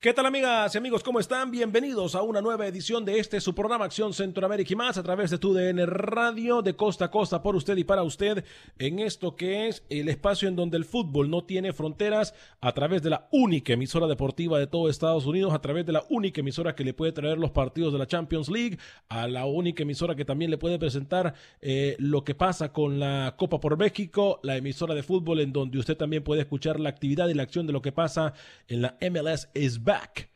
¿Qué tal amigas y amigos? ¿Cómo están? Bienvenidos a una nueva edición de este su programa Acción Centroamérica y más a través de tu DN Radio de costa a costa por usted y para usted en esto que es el espacio en donde el fútbol no tiene fronteras a través de la única emisora deportiva de todo Estados Unidos, a través de la única emisora que le puede traer los partidos de la Champions League, a la única emisora que también le puede presentar eh, lo que pasa con la Copa por México, la emisora de fútbol en donde usted también puede escuchar la actividad y la acción de lo que pasa en la MLS is back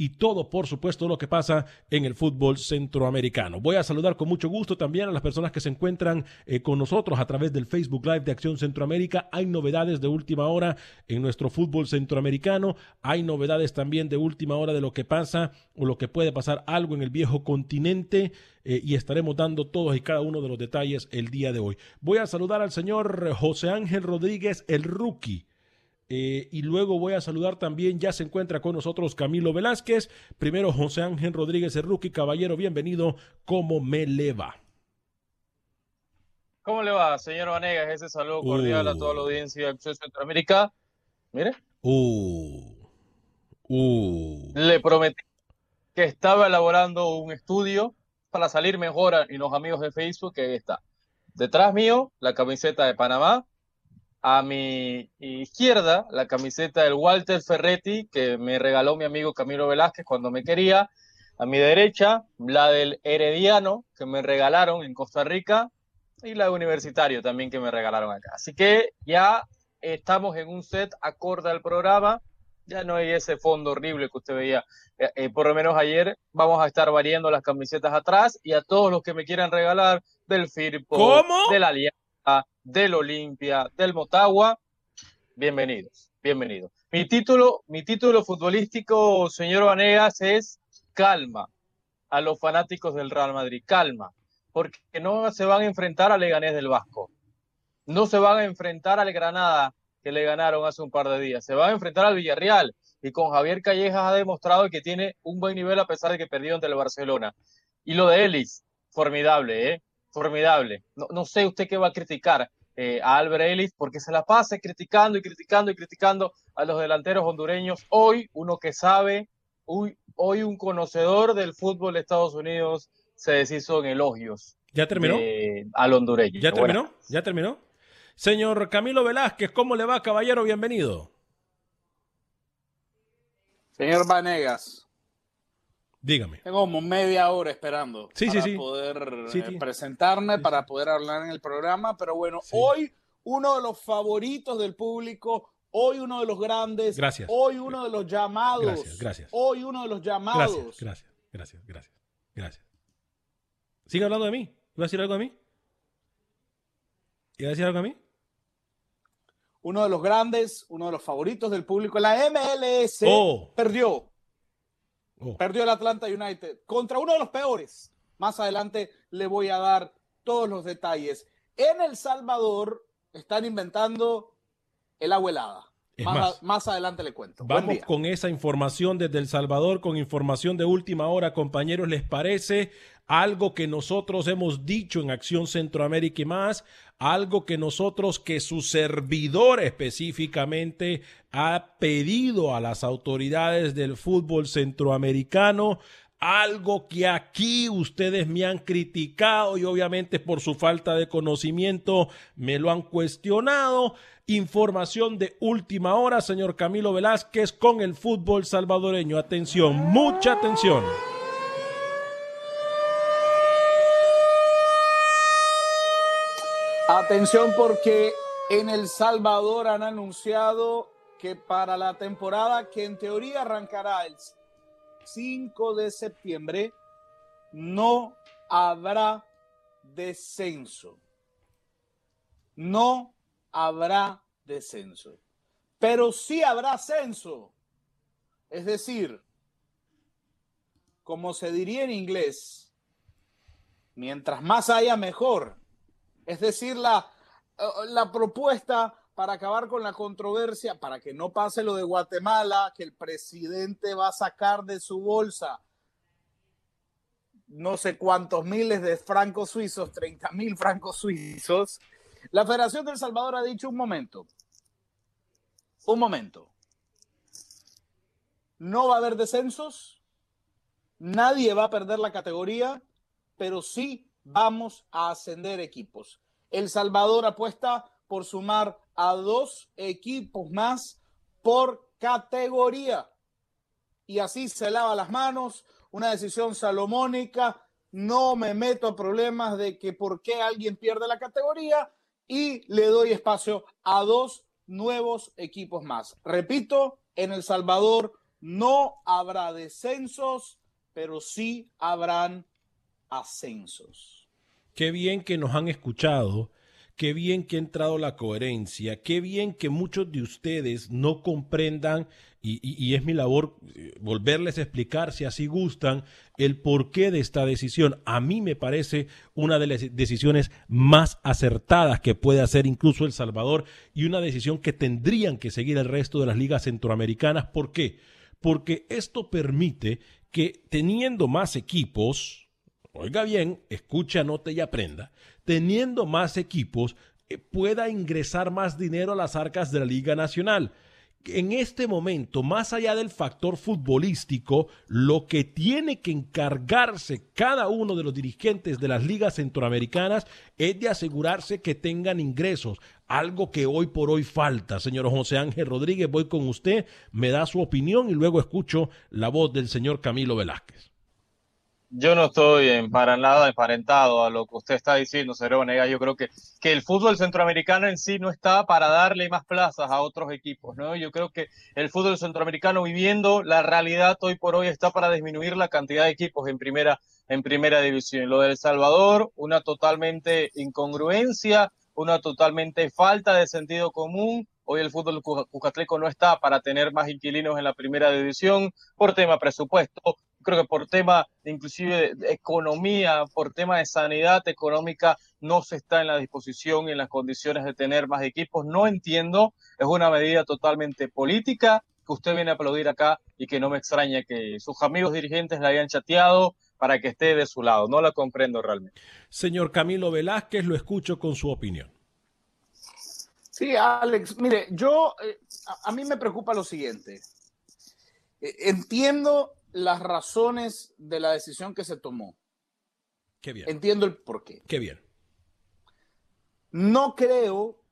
y todo, por supuesto, lo que pasa en el fútbol centroamericano. Voy a saludar con mucho gusto también a las personas que se encuentran eh, con nosotros a través del Facebook Live de Acción Centroamérica. Hay novedades de última hora en nuestro fútbol centroamericano. Hay novedades también de última hora de lo que pasa o lo que puede pasar algo en el viejo continente. eh, y estaremos dando todos y cada uno de los detalles el día de hoy. Voy a saludar al señor José Ángel Rodríguez, el rookie. Eh, y luego voy a saludar también, ya se encuentra con nosotros Camilo Velázquez. Primero José Ángel Rodríguez, el rookie. Caballero, bienvenido. ¿Cómo me le va? ¿Cómo le va, señor Vanegas? Ese saludo cordial a toda la audiencia de Acción Centroamérica. Mire, Uh, uh. le prometí que estaba elaborando un estudio para salir mejor a- y los amigos de Facebook, que ahí está. Detrás mío, la camiseta de Panamá. A mi izquierda, la camiseta del Walter Ferretti, que me regaló mi amigo Camilo Velázquez cuando me quería. A mi derecha, la del Herediano, que me regalaron en Costa Rica. Y la de Universitario también, que me regalaron acá. Así que ya estamos en un set acorde al programa. Ya no hay ese fondo horrible que usted veía. Eh, eh, por lo menos ayer vamos a estar variando las camisetas atrás y a todos los que me quieran regalar del Firpo, ¿Cómo? de la Alianza, del Olimpia, del Motagua, bienvenidos, bienvenidos. Mi título, mi título futbolístico, señor Vanegas, es calma a los fanáticos del Real Madrid, calma, porque no se van a enfrentar al Leganés del Vasco, no se van a enfrentar al Granada que le ganaron hace un par de días, se van a enfrentar al Villarreal y con Javier Callejas ha demostrado que tiene un buen nivel a pesar de que perdió ante el Barcelona. Y lo de Ellis, formidable, ¿eh? Formidable. No sé usted qué va a criticar eh, a Albert Ellis porque se la pasa criticando y criticando y criticando a los delanteros hondureños. Hoy uno que sabe, hoy, hoy un conocedor del fútbol de Estados Unidos se deshizo en elogios ¿Ya terminó? al hondureño. ¿Ya Buenas terminó? ¿Ya terminó? Señor Camilo Velázquez, ¿cómo le va, caballero? Bienvenido. Señor Vanegas, Dígame. tengo como media hora esperando Sí, para sí. poder eh, presentarme, para poder hablar en el programa, pero bueno, hoy uno de los favoritos del público, hoy uno de los grandes, Gracias. hoy uno de los llamados, Gracias, gracias. hoy uno de los llamados. Gracias, gracias, gracias, gracias, gracias. ¿Sigue hablando de mí? ¿Iba a decir algo de mí? ¿Iba a decir algo de mí? Uno de los grandes, uno de los favoritos del público, la MLS Oh. perdió, Oh. perdió el Atlanta United contra uno de los peores. Más adelante le voy a dar todos los detalles. En El Salvador están inventando el. Es Más, más, a- más adelante le cuento. Vamos con esa información desde El Salvador, con información de última hora, compañeros. ¿Les parece algo que nosotros hemos dicho en Acción Centroamérica y más? Algo que nosotros, que su servidor específicamente ha pedido a las autoridades del fútbol centroamericano. Algo que aquí ustedes me han criticado y obviamente por su falta de conocimiento me lo han cuestionado. Información de última hora, señor Camilo Velázquez, con el fútbol salvadoreño. Atención, mucha atención. Atención porque en El Salvador han anunciado que para la temporada que en teoría arrancará el 5 de septiembre no habrá descenso. No habrá descenso. Pero sí habrá ascenso. Es decir, como se diría en inglés, mientras más haya mejor. Es decir, la, la propuesta para acabar con la controversia, para que no pase lo de Guatemala, que el presidente va a sacar de su bolsa no sé cuántos miles de francos suizos, 30 mil francos suizos. La Federación del Salvador ha dicho un momento, un momento, no va a haber descensos, nadie va a perder la categoría, pero sí vamos a ascender equipos. El Salvador apuesta por sumar a dos equipos más por categoría. Y así se lava las manos, una decisión salomónica. No me meto a problemas de que por qué alguien pierde la categoría y le doy espacio a dos nuevos equipos más. Repito, en El Salvador no habrá descensos, pero sí habrán ascensos. Qué bien que nos han escuchado, qué bien que ha entrado la coherencia, qué bien que muchos de ustedes no comprendan, y, es mi labor eh, volverles a explicar, si así gustan, el porqué de esta decisión. A mí me parece una de las decisiones más acertadas que puede hacer incluso El Salvador y una decisión que tendrían que seguir el resto de las ligas centroamericanas. ¿Por qué? Porque esto permite que teniendo más equipos, oiga bien, escuche, anote y aprenda, teniendo más equipos, eh, pueda ingresar más dinero a las arcas de la Liga Nacional. En este momento, más allá del factor futbolístico, lo que tiene que encargarse cada uno de los dirigentes de las ligas centroamericanas es de asegurarse que tengan ingresos, algo que hoy por hoy falta. Señor José Ángel Rodríguez, voy con usted, me da su opinión y luego escucho la voz del señor Camilo Velázquez. Yo no estoy para nada emparentado a lo que usted está diciendo, señor Venegas. Yo creo que, que el fútbol centroamericano en sí no está para darle más plazas a otros equipos, ¿no? Yo creo que el fútbol centroamericano viviendo la realidad hoy por hoy está para disminuir la cantidad de equipos en primera, en primera división. Lo de El Salvador, una totalmente incongruencia, una totalmente falta de sentido común. Hoy el fútbol cu- cucatleco no está para tener más inquilinos en la primera división por tema presupuesto, creo que por tema de inclusive de economía, por tema de sanidad económica, no se está en la disposición y en las condiciones de tener más equipos. No entiendo, es una medida totalmente política que usted viene a aplaudir acá y que no me extraña que sus amigos dirigentes la hayan chateado para que esté de su lado. No la comprendo realmente. Señor Camilo Velázquez, lo escucho con su opinión. Sí, Alex, mire, yo, eh, a, a mí me preocupa lo siguiente. Eh, entiendo las razones de la decisión que se tomó. Qué bien. Entiendo el porqué. Qué bien. No creo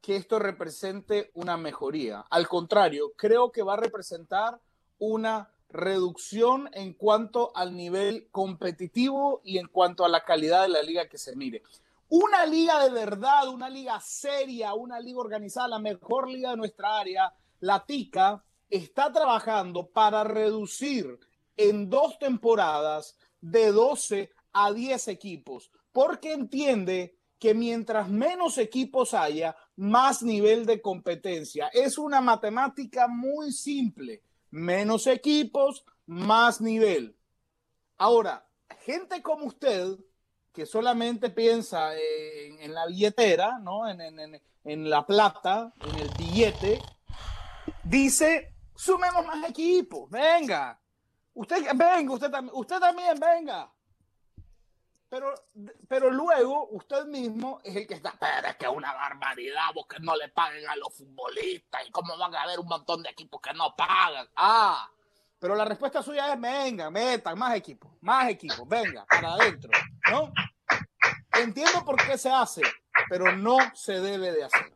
que esto represente una mejoría. Al contrario, creo que va a representar una reducción en cuanto al nivel competitivo y en cuanto a la calidad de la liga que se mire. Una liga de verdad, una liga seria, una liga organizada, la mejor liga de nuestra área, la TICA, está trabajando para reducir en dos temporadas de 12 a 10 equipos, porque entiende que mientras menos equipos haya, más nivel de competencia. Es una matemática muy simple. Menos equipos, más nivel. Ahora, gente como usted, que solamente piensa en, la billetera, ¿no? En, en, en, la plata, en el billete, dice, sumemos más equipos, venga. Usted, venga, usted, usted también, venga. Pero, pero luego usted mismo es el que está, pero es que es una barbaridad, porque no le paguen a los futbolistas y cómo van a haber un montón de equipos que no pagan. Ah, pero la respuesta suya es, venga, metan más equipos, más equipos, venga, para adentro, ¿no? Entiendo por qué se hace, pero no se debe de hacer.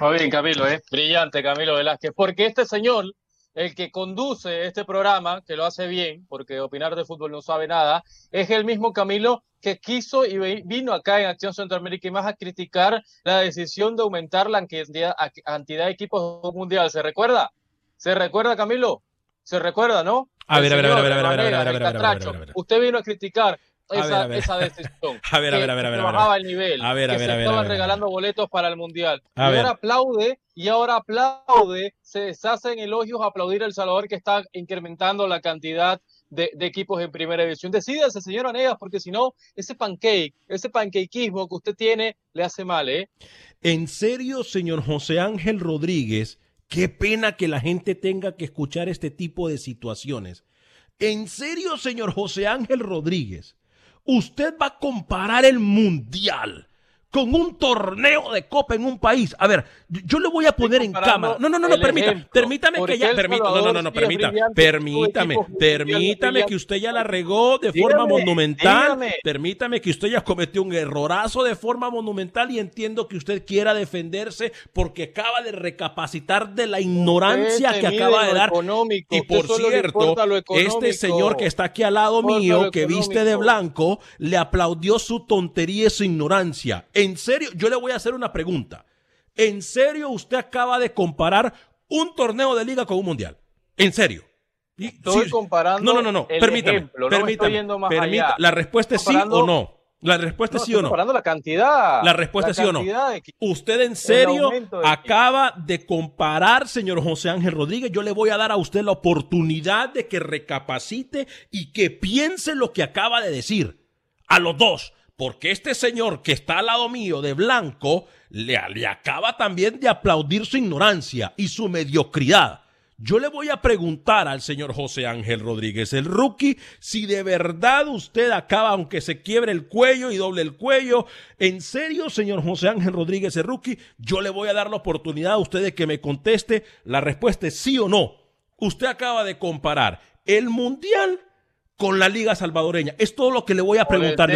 Muy bien, Camilo, ¿eh? brillante Camilo Velázquez, porque este señor el que conduce este programa, que lo hace bien, porque opinar de fútbol no sabe nada, es el mismo Camilo que quiso y vino acá en Acción Centroamérica y más a criticar la decisión de aumentar la cantidad, de equipos mundial. ¿Se recuerda? ¿Se recuerda, Camilo? ¿Se recuerda, no? A ver, a ver, a ver, a ver, a ver, a ver, a ver, a ver, Usted vino a criticar esa, esa decisión. A ver, a ver, a ver, a ver. bajaba el nivel. A ver, a que ver, se a ver. estaban regalando boletos para el mundial. A y ver. ahora aplaude, y ahora aplaude, se deshacen elogios a aplaudir a El Salvador que está incrementando la cantidad de, de equipos en primera división. Decídase, señor Anegas, porque si no, ese pancake, ese pancakeismo que usted tiene, le hace mal, ¿eh? En serio, señor José Ángel Rodríguez, qué pena que la gente tenga que escuchar este tipo de situaciones. En serio, señor José Ángel Rodríguez, usted va a comparar el mundial con un torneo de copa en un país. A ver, yo, le voy a poner en cámara. No, no, no, no, permita, ejemplo. permítame ¿Por que ya, permita, no, no, no, no, permita, permítame, permítame que usted ya la regó de Dígame, forma monumental, dígame. permítame que usted ya cometió un errorazo de forma monumental y entiendo que usted quiera defenderse porque acaba de recapacitar de la ignorancia Usted que acaba de lo dar. económico, Y por cierto, lo este señor que está aquí al lado mío, lo que viste de blanco, le aplaudió su tontería y su ignorancia. En serio, yo le voy a hacer una pregunta. ¿En serio usted acaba de comparar un torneo de liga con un mundial? ¿En serio? Estoy sí- comparando No, no, no, no. el Permítame. ejemplo, no permítame, estoy yendo más allá. La respuesta es sí o no. La respuesta No, es sí o no. comparando la cantidad. La respuesta es sí o no. de. Usted en serio de acaba de comparar, señor José Ángel Rodríguez. Yo le voy a dar a usted la oportunidad de que recapacite y que piense lo que acaba de decir. A los dos. Porque este señor que está al lado mío de blanco le, acaba también de aplaudir su ignorancia y su mediocridad. Yo le voy a preguntar al señor José Ángel Rodríguez, el rookie, si de verdad usted acaba, aunque se quiebre el cuello y doble el cuello, en serio, señor José Ángel Rodríguez, el rookie, yo le voy a dar la oportunidad a usted de que me conteste. La respuesta es sí o no. Usted acaba de comparar el Mundial con la Liga Salvadoreña. Es todo lo que le voy a a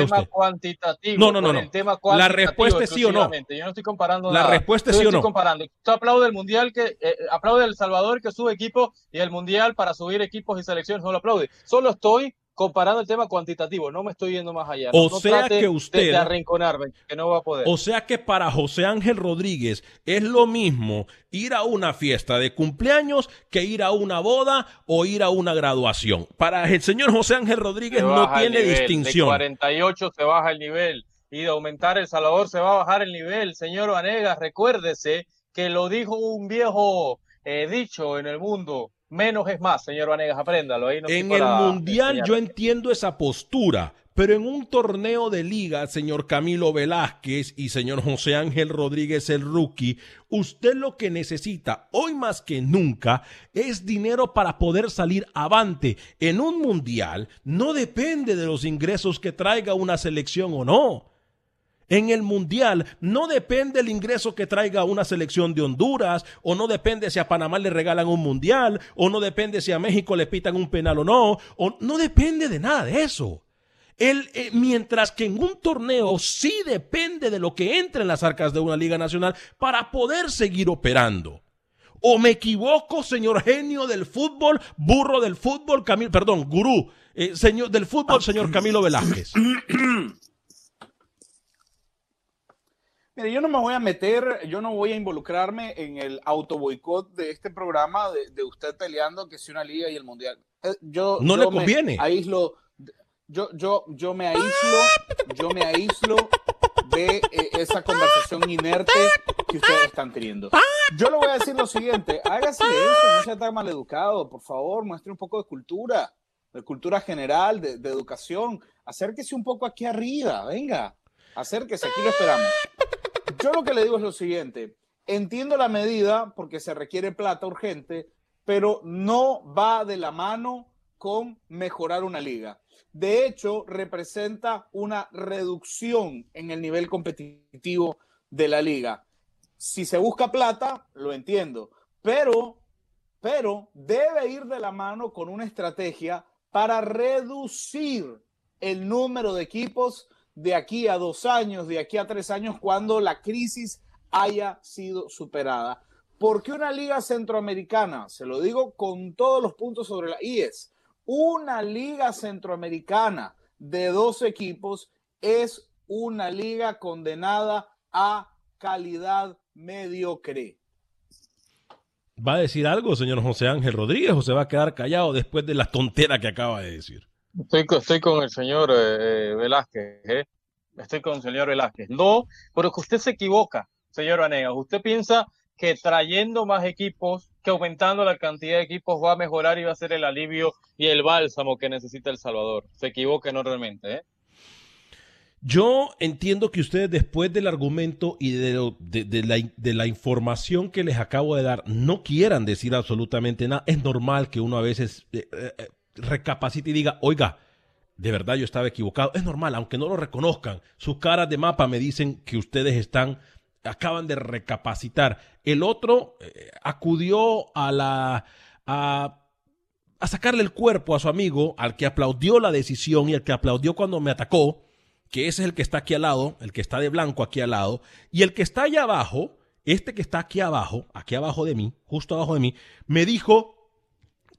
tema usted. cuantitativo. No, no, no, no. el tema La respuesta es sí o no. Yo no estoy comparando La nada. respuesta es sí o no. comparando. Usted aplaude el mundial que eh, aplaude el Salvador que sube equipo y el mundial para subir equipos y selecciones no lo aplaude. Solo estoy comparando el tema cuantitativo. No me estoy yendo más allá. O No- sea que usted- de, de arrinconarme, que no va a poder. O sea que para José Ángel Rodríguez es lo mismo ir a una fiesta de cumpleaños que ir a una boda o ir a una graduación. Para el señor José Ángel Rodríguez no tiene nivel. distinción. De 48 se baja el nivel. Y de aumentar El Salvador se va a bajar el nivel. Señor Vanegas, recuérdese que lo dijo un viejo eh, dicho en el mundo. Menos es más, señor Vanegas, apréndalo. Ahí no En el mundial yo entiendo esa postura, pero en un torneo de liga, señor Camilo Velázquez y señor José Ángel Rodríguez el rookie, usted lo que necesita hoy más que nunca es dinero para poder salir avante. En un mundial no depende de los ingresos que traiga una selección o no. En el Mundial no depende el ingreso que traiga una selección de Honduras, o no depende si a Panamá le regalan un Mundial, o no depende si a México le pitan un penal o no, o no depende de nada de eso. El, eh, mientras que en un torneo sí depende de lo que entre en las arcas de una liga nacional para poder seguir operando. ¿O me equivoco, señor genio del fútbol, burro del fútbol, Camilo, perdón, gurú eh, señor, del fútbol, señor Camilo Velázquez? Mire, yo no me voy a meter, yo no voy a involucrarme en el auto boicot de este programa de, de usted peleando que si una liga y el mundial. Eh, Yo, No yo le me conviene. Aíslo, yo, yo, yo me aíslo, yo me aíslo de eh, esa conversación inerte que ustedes están teniendo. Yo le voy a decir lo siguiente, hágase eso, no sea tan maleducado, por favor, muestre un poco de cultura, de cultura general, de, de educación, acérquese un poco aquí arriba, venga, acérquese, aquí lo esperamos. Yo lo que le digo es lo siguiente, entiendo la medida porque se requiere plata urgente, pero no va de la mano con mejorar una liga. De hecho, representa una reducción en el nivel competitivo de la liga. Si se busca plata, lo entiendo, pero, pero debe ir de la mano con una estrategia para reducir el número de equipos de aquí a dos años, de aquí a tres años, cuando la crisis haya sido superada. Porque una liga centroamericana, se lo digo con todos los puntos sobre la IES, una liga centroamericana de dos equipos es una liga condenada a calidad mediocre. ¿Va a decir algo, señor José Ángel Rodríguez, o se va a quedar callado después de la tontera que acaba de decir? Estoy, co- estoy con el señor eh, eh, Velázquez, ¿eh? Estoy con el señor Velázquez. No, pero que usted se equivoca, señor Vanegas. Usted piensa que trayendo más equipos, que aumentando la cantidad de equipos va a mejorar y va a ser el alivio y el bálsamo que necesita El Salvador. Se equivoca enormemente, ¿eh? Yo entiendo que ustedes después del argumento y de, la, información que les acabo de dar no quieran decir absolutamente nada. Es normal que uno a veces eh, eh, recapacite y diga, oiga, de verdad yo estaba equivocado. Es normal, aunque no lo reconozcan. Sus caras de mapa me dicen que ustedes están, acaban de recapacitar. El otro eh, acudió a la... A, a sacarle el cuerpo a su amigo, al que aplaudió la decisión y al que aplaudió cuando me atacó, que ese es el que está aquí al lado, el que está de blanco aquí al lado, y el que está allá abajo, este que está aquí abajo, aquí abajo de mí, justo abajo de mí, me dijo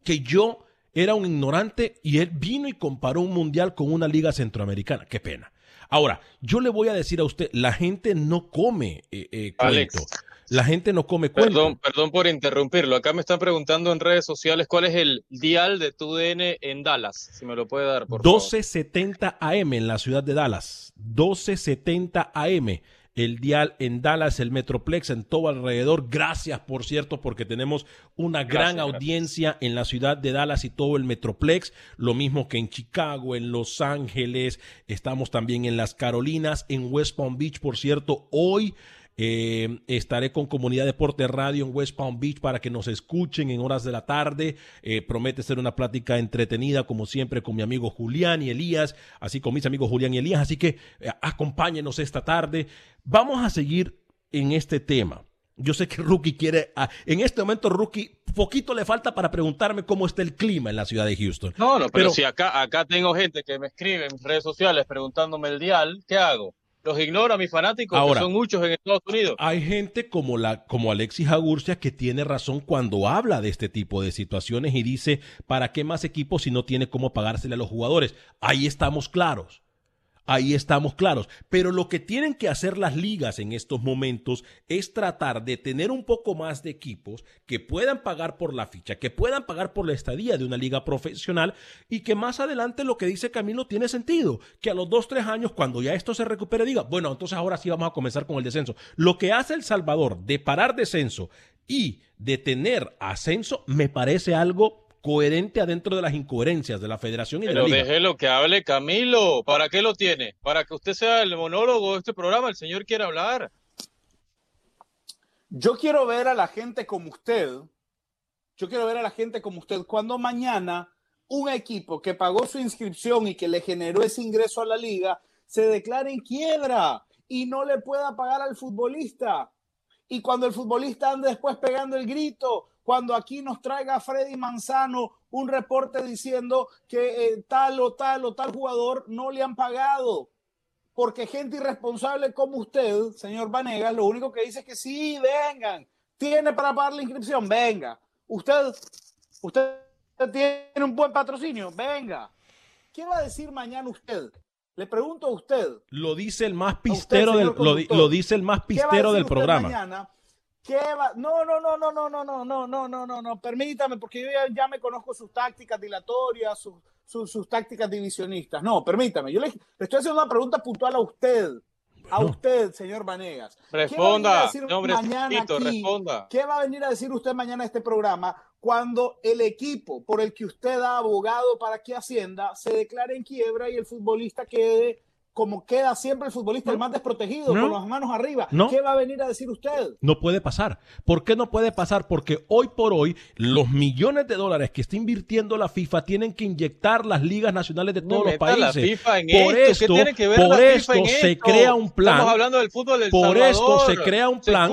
que yo era un ignorante y él vino y comparó un mundial con una liga centroamericana. Qué pena. Ahora, yo le voy a decir a usted, la gente no come eh, eh, Alex. cuento. La gente no come cuento. Perdón, perdón por interrumpirlo. Acá me están preguntando en redes sociales cuál es el dial de tu DN en Dallas. Si me lo puede dar, por favor. 1270 AM en la ciudad de Dallas. 1270 AM. El dial en Dallas, el Metroplex en todo alrededor. Gracias, por cierto, porque tenemos una gran gracias. audiencia en la ciudad de Dallas y todo el Metroplex. Lo mismo que en Chicago, en Los Ángeles. Estamos también en las Carolinas, en West Palm Beach, por cierto. Hoy eh, estaré con Comunidad Deporte Radio en West Palm Beach para que nos escuchen en horas de la tarde. Eh, promete ser una plática entretenida, como siempre, con mi amigo Julián y Elías, así con mis amigos Julián y Elías. Así que eh, acompáñenos esta tarde. Vamos a seguir en este tema. Yo sé que Rookie quiere. ah, en este momento, Rookie, poquito le falta para preguntarme cómo está el clima en la ciudad de Houston. No, no, pero, Pero- si acá, acá tengo gente que me escribe en mis redes sociales preguntándome el dial, ¿qué hago? ¿Los ignoro a mis fanáticos, Ahora- que son muchos en Estados Unidos? Hay gente como, la, como Alexis Agurcia que tiene razón cuando habla de este tipo de situaciones y dice, ¿para qué más equipos si no tiene cómo pagársele a los jugadores? Ahí estamos claros. Ahí estamos claros. Pero lo que tienen que hacer las ligas en estos momentos es tratar de tener un poco más de equipos que puedan pagar por la ficha, que puedan pagar por la estadía de una liga profesional y que más adelante lo que dice Camilo tiene sentido. Que a los dos, tres años, cuando ya esto se recupere, diga, bueno, entonces ahora sí vamos a comenzar con el descenso. Lo que hace El Salvador de parar descenso y de tener ascenso me parece algo coherente adentro de las incoherencias de la federación y de Pero la liga. déjelo que hable Camilo. ¿Para qué lo tiene? Para que usted sea el monólogo de este programa. El señor quiere hablar. Yo quiero ver a la gente como usted. Yo quiero ver a la gente como usted cuando mañana un equipo que pagó su inscripción y que le generó ese ingreso a la liga se declare en quiebra y no le pueda pagar al futbolista. Y cuando el futbolista ande después pegando el grito cuando aquí nos traiga Freddy Manzano un reporte diciendo que eh, tal o tal o tal jugador no le han pagado? Porque gente irresponsable como usted, señor Vanegas, lo único que dice es que sí, vengan, tiene para pagar la inscripción, venga. Usted, usted tiene un buen patrocinio, venga. ¿Qué va a decir mañana usted? Le pregunto a usted. Lo dice el más pistero del lo, lo, dice el más pistero del programa. Mañana? ¿Qué va? No, no, no, no, no, no, no, no, no, no, no, no. Permítame, porque yo ya, ya me conozco sus tácticas dilatorias, sus, sus, sus tácticas divisionistas. No, permítame. Yo le, le, estoy haciendo una pregunta puntual a usted. A usted, señor Vanegas. Responda, ¿Qué va, aquí, responda. ¿Qué va a venir a decir usted mañana a este programa cuando el equipo por el que usted ha abogado para que Hacienda se declare en quiebra y el futbolista quede como queda siempre el futbolista, el más desprotegido, No. con las manos arriba. No. ¿Qué va a venir a decir usted? No puede pasar. ¿Por qué no puede pasar? Porque hoy por hoy los millones de dólares que está invirtiendo la FIFA tienen que inyectar las ligas nacionales de No todos los países. FIFA en por esto. esto, ¿Qué tiene que ver por la FIFA esto en se esto? crea un plan. Estamos hablando del fútbol del Por esto Salvador. se crea un ¿Se plan.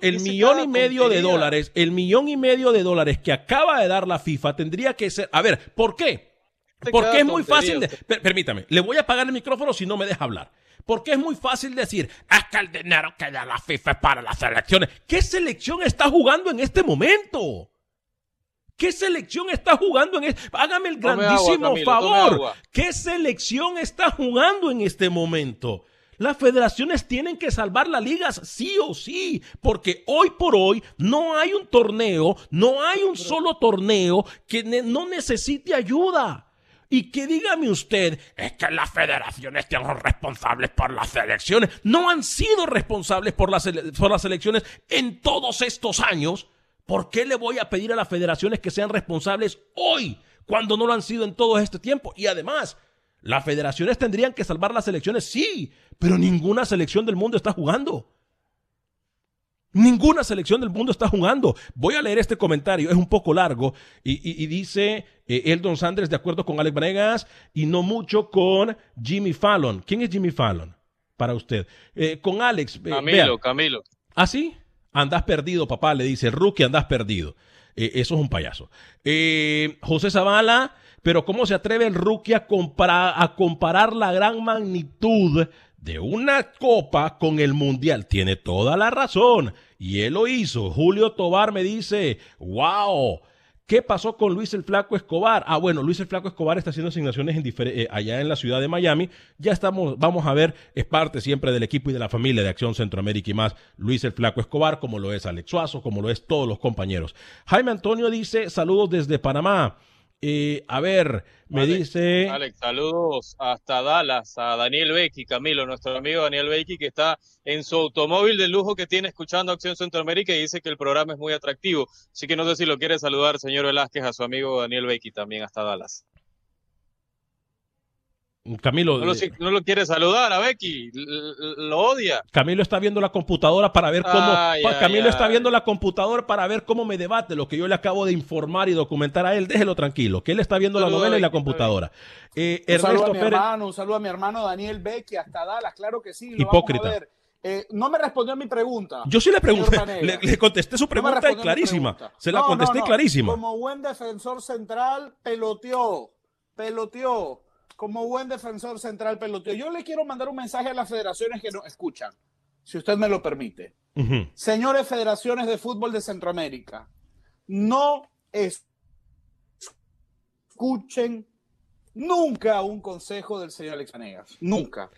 el millón y medio de dólares, el millón y medio de dólares que acaba de dar la FIFA tendría que ser. A ver, ¿por qué? Porque es muy fácil de. permítame, le voy a apagar el micrófono si no me deja hablar. Porque es muy fácil decir, es que el dinero que da la FIFA es para las selecciones. ¿Qué selección está jugando en este momento? ¿Qué selección está jugando en este? Hágame el grandísimo agua, Camilo, tome favor. ¿Qué selección está jugando en este momento? Las federaciones tienen que salvar las ligas sí o sí, porque hoy por hoy no hay un torneo, no hay un solo torneo que ne- no necesite ayuda. Y que dígame usted, es que las federaciones son responsables por las selecciones. No han sido responsables por las, por las elecciones en todos estos años. ¿Por qué le voy a pedir a las federaciones que sean responsables hoy, cuando no lo han sido en todo este tiempo? Y además, las federaciones tendrían que salvar las elecciones, sí, pero ninguna selección del mundo está jugando. Ninguna selección del mundo está jugando. Voy a leer este comentario, es un poco largo, y, y- y dice eh, Eldon Sanders de acuerdo con Alex Vanegas y no mucho con Jimmy Fallon. ¿Quién es Jimmy Fallon para usted? Eh, con Alex. eh, Camilo. Camilo. ¿Ah, sí? Andás perdido, papá, le dice. Rookie, andás perdido. Eh, eso es un payaso. José Zavala, pero ¿cómo se atreve el rookie a, compara- a comparar la gran magnitud de una copa con el mundial? Tiene toda la razón. Y él lo hizo. Julio Tobar me dice, wow. ¿Qué pasó con Luis el Flaco Escobar? Ah, bueno, Luis el Flaco Escobar está haciendo asignaciones en eh, allá en la ciudad de Miami. Ya estamos, vamos a ver, es parte siempre del equipo y de la familia de Acción Centroamérica y más. Luis el Flaco Escobar, como lo es Alex Suazo, como lo es todos los compañeros. Jaime Antonio dice, saludos desde Panamá. Eh, a ver, me Alex, dice... Alex, saludos hasta Dallas, a Daniel Becky, Camilo, nuestro amigo Daniel Becky, que está en su automóvil de lujo que tiene escuchando Acción Centroamérica y dice que el programa es muy atractivo. Así que no sé si lo quiere saludar, señor Velázquez, a su amigo Daniel Becky también hasta Dallas. Camilo, No lo, eh, no lo quiere saludar a Becky, lo odia. Camilo está viendo la computadora para ver cómo. Ay, pa- ay, Camilo está viendo la computadora para ver cómo me debate lo que yo le acabo de informar y documentar a él. Déjelo tranquilo, que él está viendo la Saludo, novela y la computadora. Eh, Un saludo a Ernesto mi Pérez. hermano, un saludo a mi hermano Daniel Becky hasta Dallas, claro que sí. lo Hipócrita. vamos a ver. Eh, no me respondió a mi pregunta. Yo sí le pregunté, le, le contesté su No pregunta mi clarísima. pregunta. Se la No, contesté no, no. clarísima. Como buen defensor central, peloteó, peloteó. Como buen defensor central, peloteó. Yo le quiero mandar un mensaje a las federaciones que nos escuchan, si usted me lo permite. Señores federaciones de fútbol de Centroamérica, no es- escuchen nunca un consejo del señor Alex Vanegas. Nunca.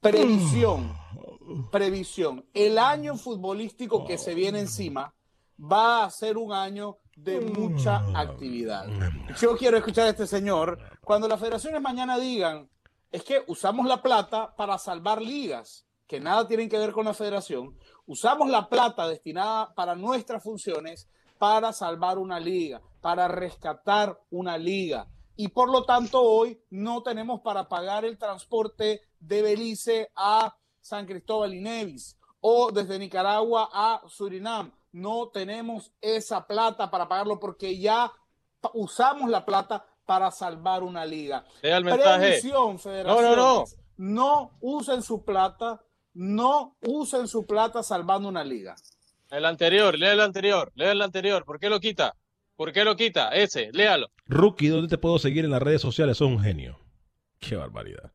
Previsión. Previsión. El año futbolístico que se viene encima va a ser un año de mucha actividad. Yo quiero escuchar a este señor cuando las federaciones mañana digan, es que usamos la plata para salvar ligas, que nada tienen que ver con la federación, usamos la plata destinada para nuestras funciones para salvar una liga, para rescatar una liga. Y por lo tanto hoy no tenemos para pagar el transporte de Belice a San Cristóbal y Nevis o desde Nicaragua a Surinam. No tenemos esa plata para pagarlo porque ya usamos la plata para salvar una liga. Lea el mensaje. No, no, no. No usen su plata, no usen su plata salvando una liga. El anterior, lea el anterior, lea el anterior. ¿Por qué lo quita? ¿Por qué lo quita? Ese, léalo. Rookie, ¿dónde te puedo seguir en las redes sociales? Sos un genio. Qué barbaridad.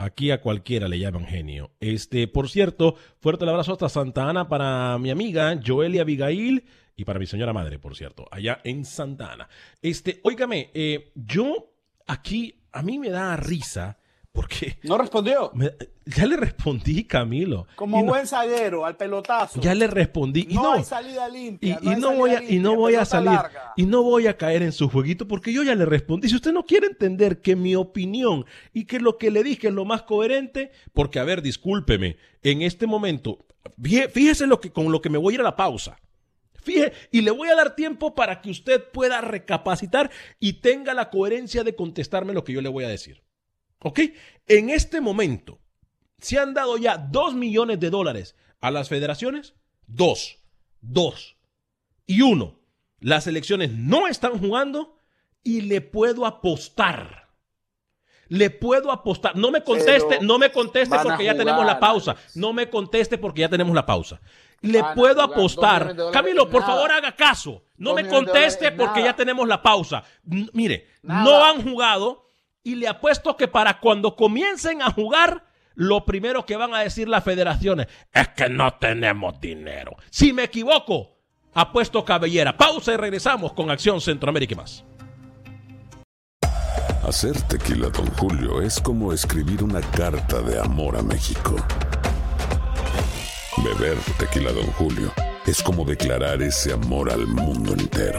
Aquí a cualquiera le llaman genio. Este, por cierto, fuerte el abrazo hasta Santa Ana para mi amiga Joelia Abigail y para mi señora madre, por cierto, allá en Santa Ana. Este, óigame, eh, yo aquí, a mí me da risa porque... No respondió. me- ya le respondí, Camilo. Como Y no- buen zaguero, al pelotazo. ya le respondí. Y no, no, hay salida y, limpia. y no voy a, y limpia, no voy a salir larga. y no voy a caer en su jueguito porque yo ya le respondí. Si usted no quiere entender que mi opinión y que lo que le dije es lo más coherente, porque a ver, discúlpeme, en este momento, fíjese, fíjese lo que, con lo que me voy a ir a la pausa. Fíjese, y le voy a dar tiempo para que usted pueda recapacitar y tenga la coherencia de contestarme lo que yo le voy a decir. ¿Ok? En este momento, se han dado ya dos millones de dólares a las federaciones. Dos. Dos. Y uno, las elecciones no están jugando y le puedo apostar. Le puedo apostar. No me conteste, Pero no me conteste porque ya tenemos la pausa. No me conteste porque ya tenemos la pausa. Le puedo jugar apostar. Camilo, por nada. favor, haga caso. No me conteste porque ya tenemos la pausa. N- mire, Nada. no han jugado y le apuesto que para cuando comiencen a jugar, lo primero que van a decir las federaciones es que no tenemos dinero. Si me equivoco, apuesto cabellera. Pausa y regresamos con Acción Centroamérica y más. Hacer tequila, Don Julio, es como escribir una carta de amor a México. Beber tequila, Don Julio, es como declarar ese amor al mundo entero.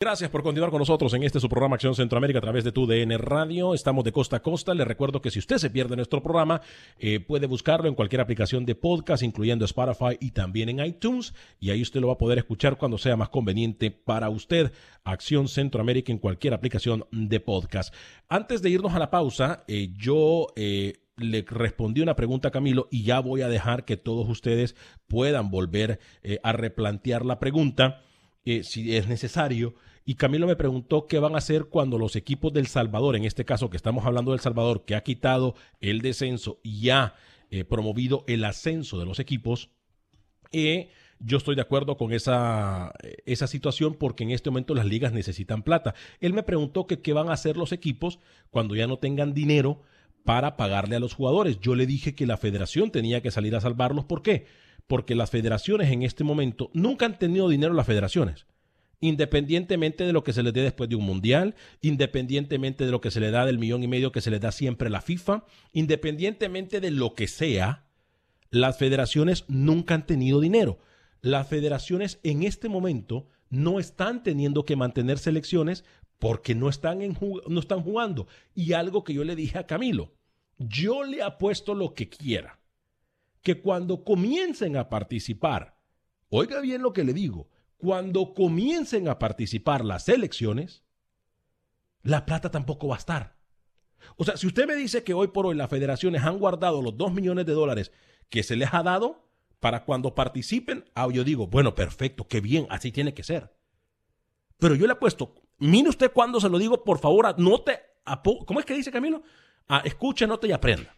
Gracias por continuar con nosotros en este su programa Acción Centroamérica a través de tu DN Radio. Estamos de costa a costa. Le recuerdo que si usted se pierde nuestro programa, eh, puede buscarlo en cualquier aplicación de podcast, incluyendo Spotify y también en iTunes. Y ahí usted lo va a poder escuchar cuando sea más conveniente para usted. Acción Centroamérica en cualquier aplicación de podcast. Antes de irnos a la pausa, eh, yo eh, le respondí una pregunta a Camilo y ya voy a dejar que todos ustedes puedan volver eh, a replantear la pregunta eh, si es necesario. Y Camilo me preguntó qué van a hacer cuando los equipos del Salvador, en este caso que estamos hablando del Salvador, que ha quitado el descenso y ha eh, promovido el ascenso de los equipos, eh, yo estoy de acuerdo con esa, eh, esa situación porque en este momento las ligas necesitan plata. Él me preguntó qué van a hacer los equipos cuando ya no tengan dinero para pagarle a los jugadores. Yo le dije que la federación tenía que salir a salvarlos. ¿Por qué? Porque las federaciones en este momento nunca han tenido dinero las federaciones. Independientemente de lo que se les dé después de un mundial, independientemente de lo que se le da del millón y medio que se le da siempre a la FIFA, independientemente de lo que sea, las federaciones nunca han tenido dinero. Las federaciones en este momento no están teniendo que mantener selecciones porque no están, no están jugando. Y algo que yo le dije a Camilo, yo le apuesto lo que quiera, que cuando comiencen a participar, oiga bien lo que le digo, cuando comiencen a participar las elecciones, la plata tampoco va a estar. O sea, si usted me dice que hoy por hoy las federaciones han guardado los 2 millones de dólares que se les ha dado para cuando participen, ah, yo digo, bueno, perfecto, qué bien, así tiene que ser. Pero yo le apuesto, mire usted cuando se lo digo, por favor, anote, ¿cómo es que dice Camilo? Ah, escuche, y aprenda.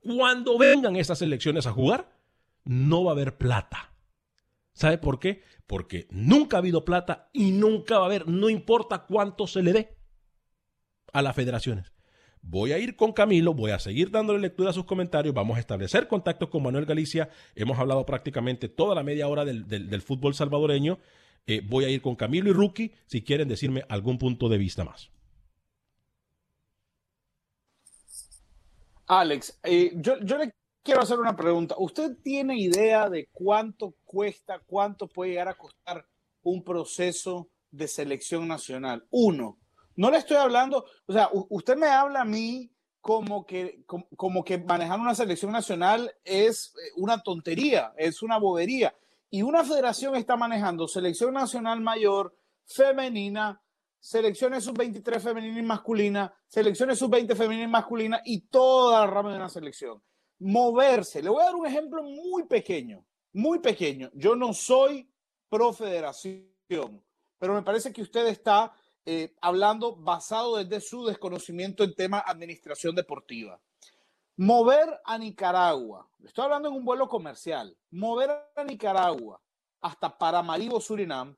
Cuando vengan esas elecciones a jugar, no va a haber plata. ¿Sabe por qué? Porque nunca ha habido plata y nunca va a haber, no importa cuánto se le dé a las federaciones. Voy a ir con Camilo, voy a seguir dándole lectura a sus comentarios, vamos a establecer contactos con Manuel Galicia, hemos hablado prácticamente toda la media hora del, del- del fútbol salvadoreño, Eh, voy a ir con Camilo y Rookie si quieren decirme algún punto de vista más. Alex, eh, yo, yo le quiero hacer una pregunta. ¿Usted tiene idea de cuánto cuesta, cuánto puede llegar a costar un proceso de selección nacional? Uno, no le estoy hablando, o sea, usted me habla a mí como que, como que manejar una selección nacional es eh, una tontería, es una bobería. Y una federación está manejando selección nacional mayor, femenina, selecciones sub-23 femenina y masculina, selecciones sub-20 femenina y masculina y toda la rama de una selección. Moverse. Le voy a dar un ejemplo muy pequeño, muy pequeño. Yo no soy pro federación, pero me parece que usted está eh, hablando basado desde su desconocimiento en tema administración deportiva. Mover a Nicaragua, estoy hablando en un vuelo comercial, mover a Nicaragua hasta Paramaribo, Surinam,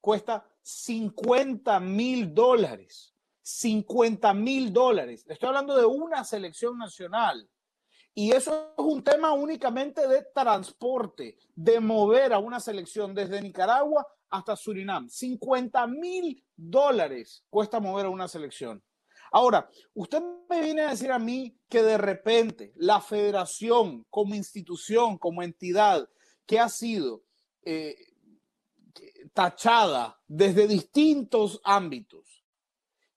cuesta 50 mil dólares. 50 mil dólares. Estoy hablando de una selección nacional. Y eso es un tema únicamente de transporte, de mover a una selección desde Nicaragua hasta Surinam. 50 mil dólares cuesta mover a una selección. Ahora, usted me viene a decir a mí que de repente la federación como institución, como entidad que ha sido eh, tachada desde distintos ámbitos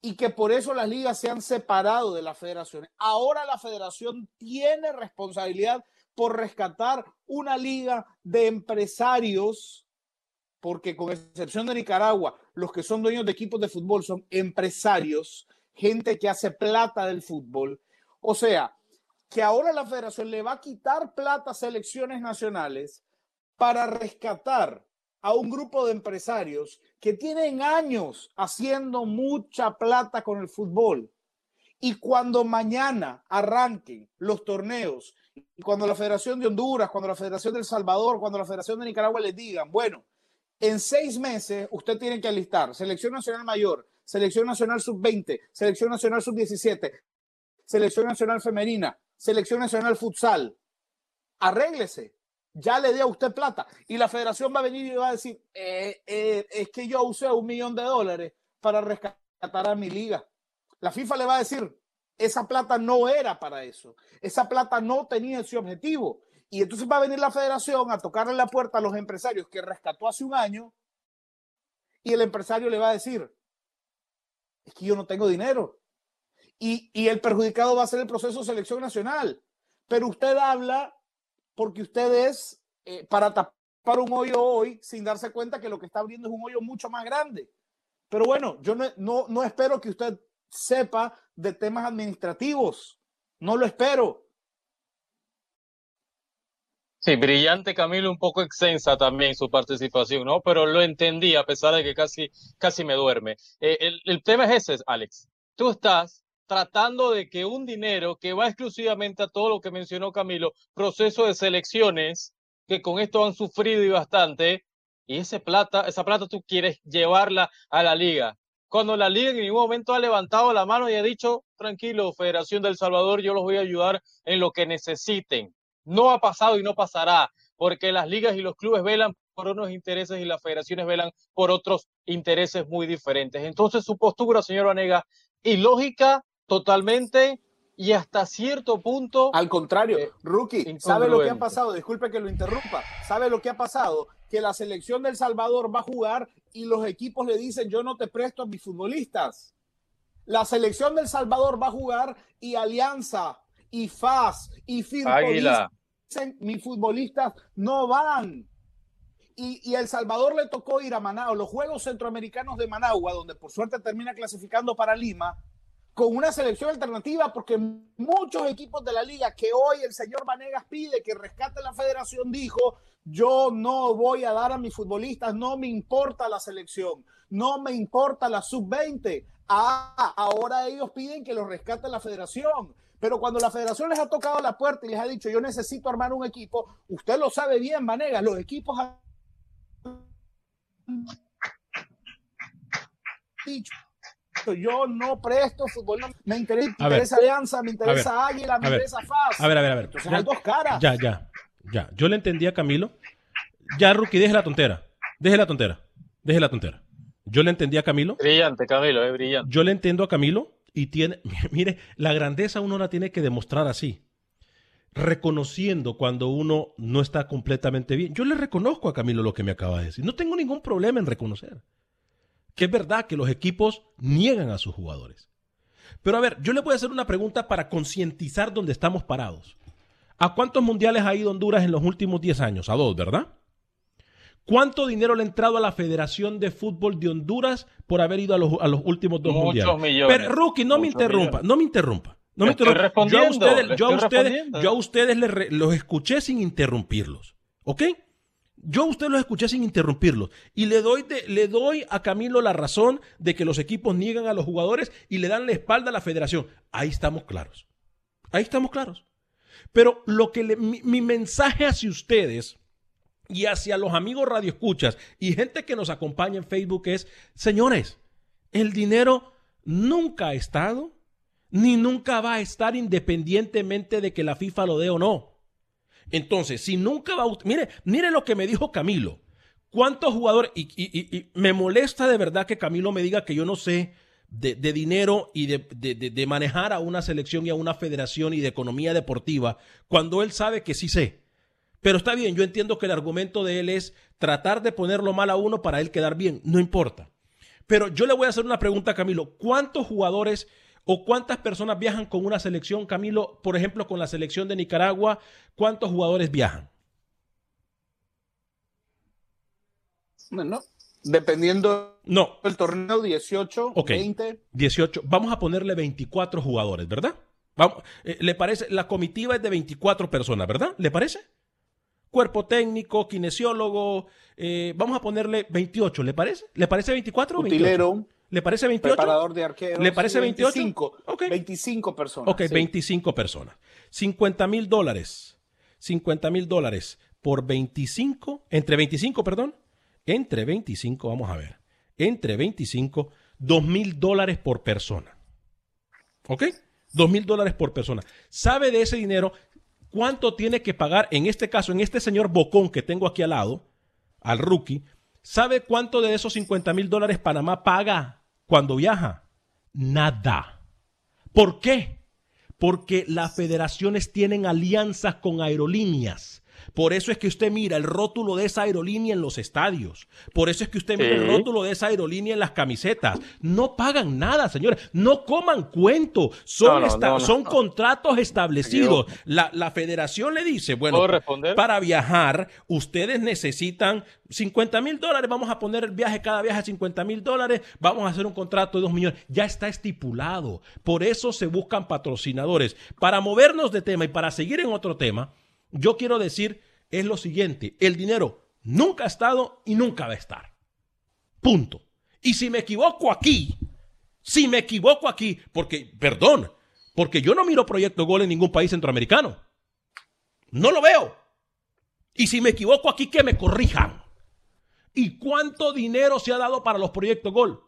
y que por eso las ligas se han separado de las federaciones. Ahora la federación tiene responsabilidad por rescatar una liga de empresarios, porque con excepción de Nicaragua, los que son dueños de equipos de fútbol son empresarios, gente que hace plata del fútbol. O sea, que ahora la federación le va a quitar plata a selecciones nacionales para rescatar a un grupo de empresarios que tienen años haciendo mucha plata con el fútbol. Y cuando mañana arranquen los torneos, cuando la Federación de Honduras, cuando la Federación de El Salvador, cuando la Federación de Nicaragua les digan, bueno, en seis meses usted tiene que alistar Selección Nacional Mayor, Selección Nacional Sub-20, Selección Nacional Sub-17, Selección Nacional Femenina, Selección Nacional Futsal. Arréglese, ya le di a usted plata. Y la federación va a venir y va a decir, eh, eh, es que yo usé un millón de dólares para rescatar a mi liga. La FIFA le va a decir, esa plata no era para eso. Esa plata no tenía ese objetivo. Y entonces va a venir la federación a tocarle la puerta a los empresarios que rescató hace un año y el empresario le va a decir, es que yo no tengo dinero. Y, y el perjudicado va a ser el proceso de selección nacional. Pero usted habla porque ustedes eh, para tapar un hoyo hoy sin darse cuenta que lo que está abriendo es un hoyo mucho más grande. Pero bueno, yo no, no, no espero que usted sepa de temas administrativos. No lo espero. Sí, brillante Camilo, un poco extensa también su participación, ¿no? Pero lo entendí a pesar de que casi, casi me duerme. Eh, el, el tema es ese, Alex. Tú estás tratando de que un dinero que va exclusivamente a todo lo que mencionó Camilo, proceso de selecciones, que con esto han sufrido y bastante, y ese plata, esa plata tú quieres llevarla a la liga. Cuando la liga en ningún momento ha levantado la mano y ha dicho, tranquilo, Federación del Salvador, yo los voy a ayudar en lo que necesiten. No ha pasado y no pasará, porque las ligas y los clubes velan por unos intereses y las federaciones velan por otros intereses muy diferentes. Entonces su postura, señor Vanega, ilógica totalmente y hasta cierto punto. Al contrario, eh, Rookie, ¿sabe lo que ha pasado? Disculpe que lo interrumpa. ¿Sabe lo que ha pasado? Que la selección del Salvador va a jugar y los equipos le dicen: Yo no te presto a mis futbolistas. La selección del Salvador va a jugar y Alianza y FAS y Firpo dicen: Mis futbolistas no van. Y, y, El Salvador le tocó ir a Managua, los Juegos Centroamericanos de Managua, donde por suerte termina clasificando para Lima con una selección alternativa, porque muchos equipos de la liga que hoy el señor Vanegas pide que rescate la federación dijo, yo no voy a dar a mis futbolistas, no me importa la selección, no me importa la sub-20. Ah, ahora ellos piden que lo rescate la federación. Pero cuando la federación les ha tocado la puerta y les ha dicho, yo necesito armar un equipo, usted lo sabe bien, Vanegas, los equipos han dicho, yo no presto fútbol, me interesa, me interesa Alianza, me interesa Águila, me interesa FAS. A ver, a ver, a ver. Entonces hay dos caras. Ya, ya, ya. Yo le entendí a Camilo. Ya, Rookie, deje la tontera. Deje la tontera. Deje la tontera. Yo le entendí a Camilo. Brillante, Camilo, es brillante. Yo le entiendo a Camilo y tiene, mire, la grandeza uno la tiene que demostrar así. Reconociendo cuando uno no está completamente bien. Yo le reconozco a Camilo lo que me acaba de decir. No tengo ningún problema en reconocer que es verdad que los equipos niegan a sus jugadores. Pero a ver, yo le voy a hacer una pregunta para concientizar dónde estamos parados. ¿A cuántos mundiales ha ido Honduras en los últimos 10 años? A dos, ¿verdad? ¿Cuánto dinero le ha entrado a la Federación de Fútbol de Honduras por haber ido a los, a los últimos dos Muchos mundiales? millones. Pero, Rookie, no me interrumpa, millones. no me interrumpa. No me Estoy interrumpa. Yo a ustedes, le yo a estoy ustedes, respondiendo. yo a ustedes les re- los escuché sin interrumpirlos. ¿Ok? Yo a ustedes los escuché sin interrumpirlos. Y le doy, de- le doy a Camilo la razón de que los equipos niegan a los jugadores y le dan la espalda a la federación. Ahí estamos claros. Ahí estamos claros. Pero lo que le- mi, mi mensaje hacia ustedes y hacia los amigos radioescuchas y gente que nos acompaña en Facebook es, señores, el dinero nunca ha estado ni nunca va a estar independientemente de que la FIFA lo dé o no. Entonces, si nunca va Mire, mire lo que me dijo Camilo. ¿Cuántos jugadores? Y, y- y- me molesta de verdad que Camilo me diga que yo no sé de, de dinero y de- de- de manejar a una selección y a una federación y de economía deportiva, cuando él sabe que sí sé. Pero está bien, yo entiendo que el argumento de él es tratar de ponerlo mal a uno para él quedar bien. No importa. Pero yo le voy a hacer una pregunta a Camilo. ¿Cuántos jugadores o cuántas personas viajan con una selección, Camilo? Por ejemplo, con la selección de Nicaragua, ¿cuántos jugadores viajan? Bueno, dependiendo No, del torneo, 18, Ok. 20. 18. Vamos a ponerle 24 jugadores, ¿verdad? Vamos, eh, ¿Le parece? La comitiva es de 24 personas, ¿verdad? ¿Le parece? Cuerpo técnico, kinesiólogo. eh, vamos a ponerle 28, ¿le parece? ¿Le parece 24 o 28? Utilero, ¿Le parece 28? preparador de arqueros. ¿Le parece 28? 25, Ok. 25 personas. Ok, sí. 25 personas. 50 mil dólares. 50 mil dólares por 25, entre 25, perdón. Entre 25, vamos a ver. Entre 25, 2 mil dólares por persona. ¿Ok? 2 mil dólares por persona. ¿Sabe de ese dinero cuánto tiene que pagar? En este caso, en este señor Bocón que tengo aquí al lado, al rookie, ¿sabe cuánto de esos 50 mil dólares Panamá paga cuando viaja? Nada. ¿Por qué? Porque las federaciones tienen alianzas con aerolíneas. Por eso es que usted mira el rótulo de esa aerolínea en los estadios. Por eso es que usted mira el rótulo de esa aerolínea en las camisetas. No pagan nada, señores. No coman cuento. Son, No, no, esta- no, no, son no. contratos establecidos. La, la federación le dice, bueno, para viajar, ustedes necesitan 50 mil dólares. Vamos a poner el viaje, cada viaje a 50 mil dólares. Vamos a hacer un contrato de 2 millones. Ya está estipulado. Por eso se buscan patrocinadores. Para movernos de tema y para seguir en otro tema, yo quiero decir es lo siguiente. El dinero nunca ha estado y nunca va a estar. Punto. Y si me equivoco aquí, si me equivoco aquí, porque, perdón, porque yo no miro Proyecto Gol en ningún país centroamericano. No lo veo. Y si me equivoco aquí, que me corrijan. ¿Y cuánto dinero se ha dado para los proyectos Gol?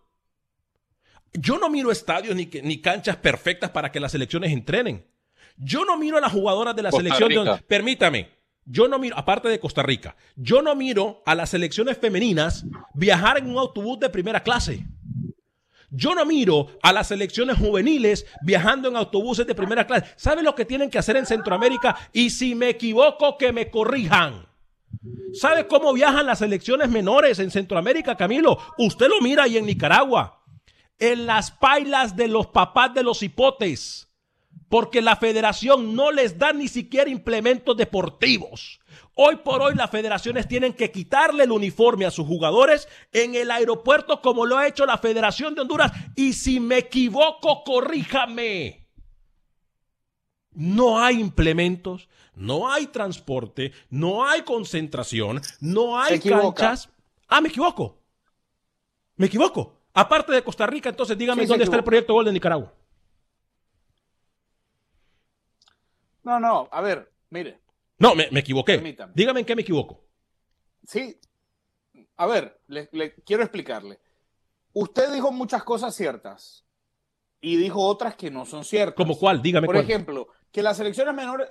Yo no miro estadios ni, ni canchas perfectas para que las selecciones entrenen. Yo no miro a las jugadoras de la Costa selección de Rica. Permítame. Yo no miro, aparte de Costa Rica, yo no miro a las selecciones femeninas viajar en un autobús de primera clase. Yo no miro a las selecciones juveniles viajando en autobuses de primera clase. ¿Sabe lo que tienen que hacer en Centroamérica? Y si me equivoco, que me corrijan. ¿Sabe cómo viajan las selecciones menores en Centroamérica, Camilo? Usted lo mira ahí en Nicaragua. En las pailas de los papás de los hipotes. Porque la federación no les da ni siquiera implementos deportivos. Hoy por hoy las federaciones tienen que quitarle el uniforme a sus jugadores en el aeropuerto como lo ha hecho la Federación de Honduras. Y si me equivoco, corríjame. No hay implementos, no hay transporte, no hay concentración, no hay canchas. Ah, me equivoco. Me equivoco. Aparte de Costa Rica, entonces dígame Sí, dónde está el proyecto Gol de Nicaragua. No, no, a ver, mire. No, me, me equivoqué. Permítame. Dígame en qué me equivoco. Sí. A ver, le, le quiero explicarle. Usted dijo muchas cosas ciertas y dijo otras que no son ciertas. ¿Cómo cuál? Dígame Por cuál. ejemplo, que las selecciones menores,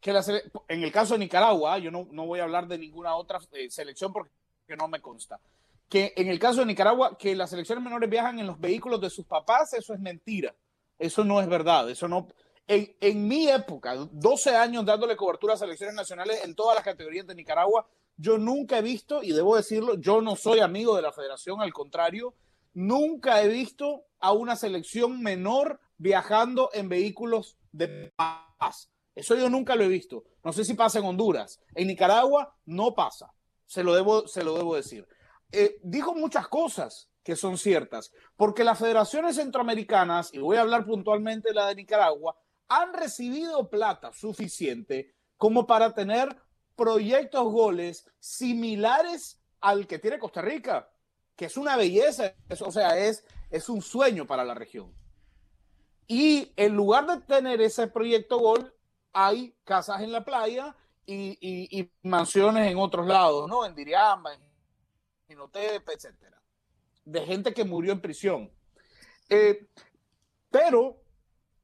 que la sele- en el caso de Nicaragua, yo no, no voy a hablar de ninguna otra eh, selección porque no me consta. Que en el caso de Nicaragua, que las selecciones menores viajan en los vehículos de sus papás, eso es mentira. Eso no es verdad. Eso no. En, en mi época, 12 años dándole cobertura a selecciones nacionales en todas las categorías de Nicaragua, yo nunca he visto, y debo decirlo, yo no soy amigo de la federación, al contrario, nunca he visto a una selección menor viajando en vehículos de paz. Eso yo nunca lo he visto. No sé si pasa en Honduras. En Nicaragua no pasa. se lo debo, se lo debo decir. Eh, dijo muchas cosas que son ciertas, porque las federaciones centroamericanas, y voy a hablar puntualmente de la de Nicaragua, han recibido plata suficiente como para tener proyectos goles similares al que tiene Costa Rica, que es una belleza, o sea, es, es un sueño para la región. Y en lugar de tener ese proyecto gol, hay casas en la playa y, y- mansiones en otros lados, ¿no? En Diriamba, en Jinotepe, etcétera. De gente que murió en prisión. Eh, pero,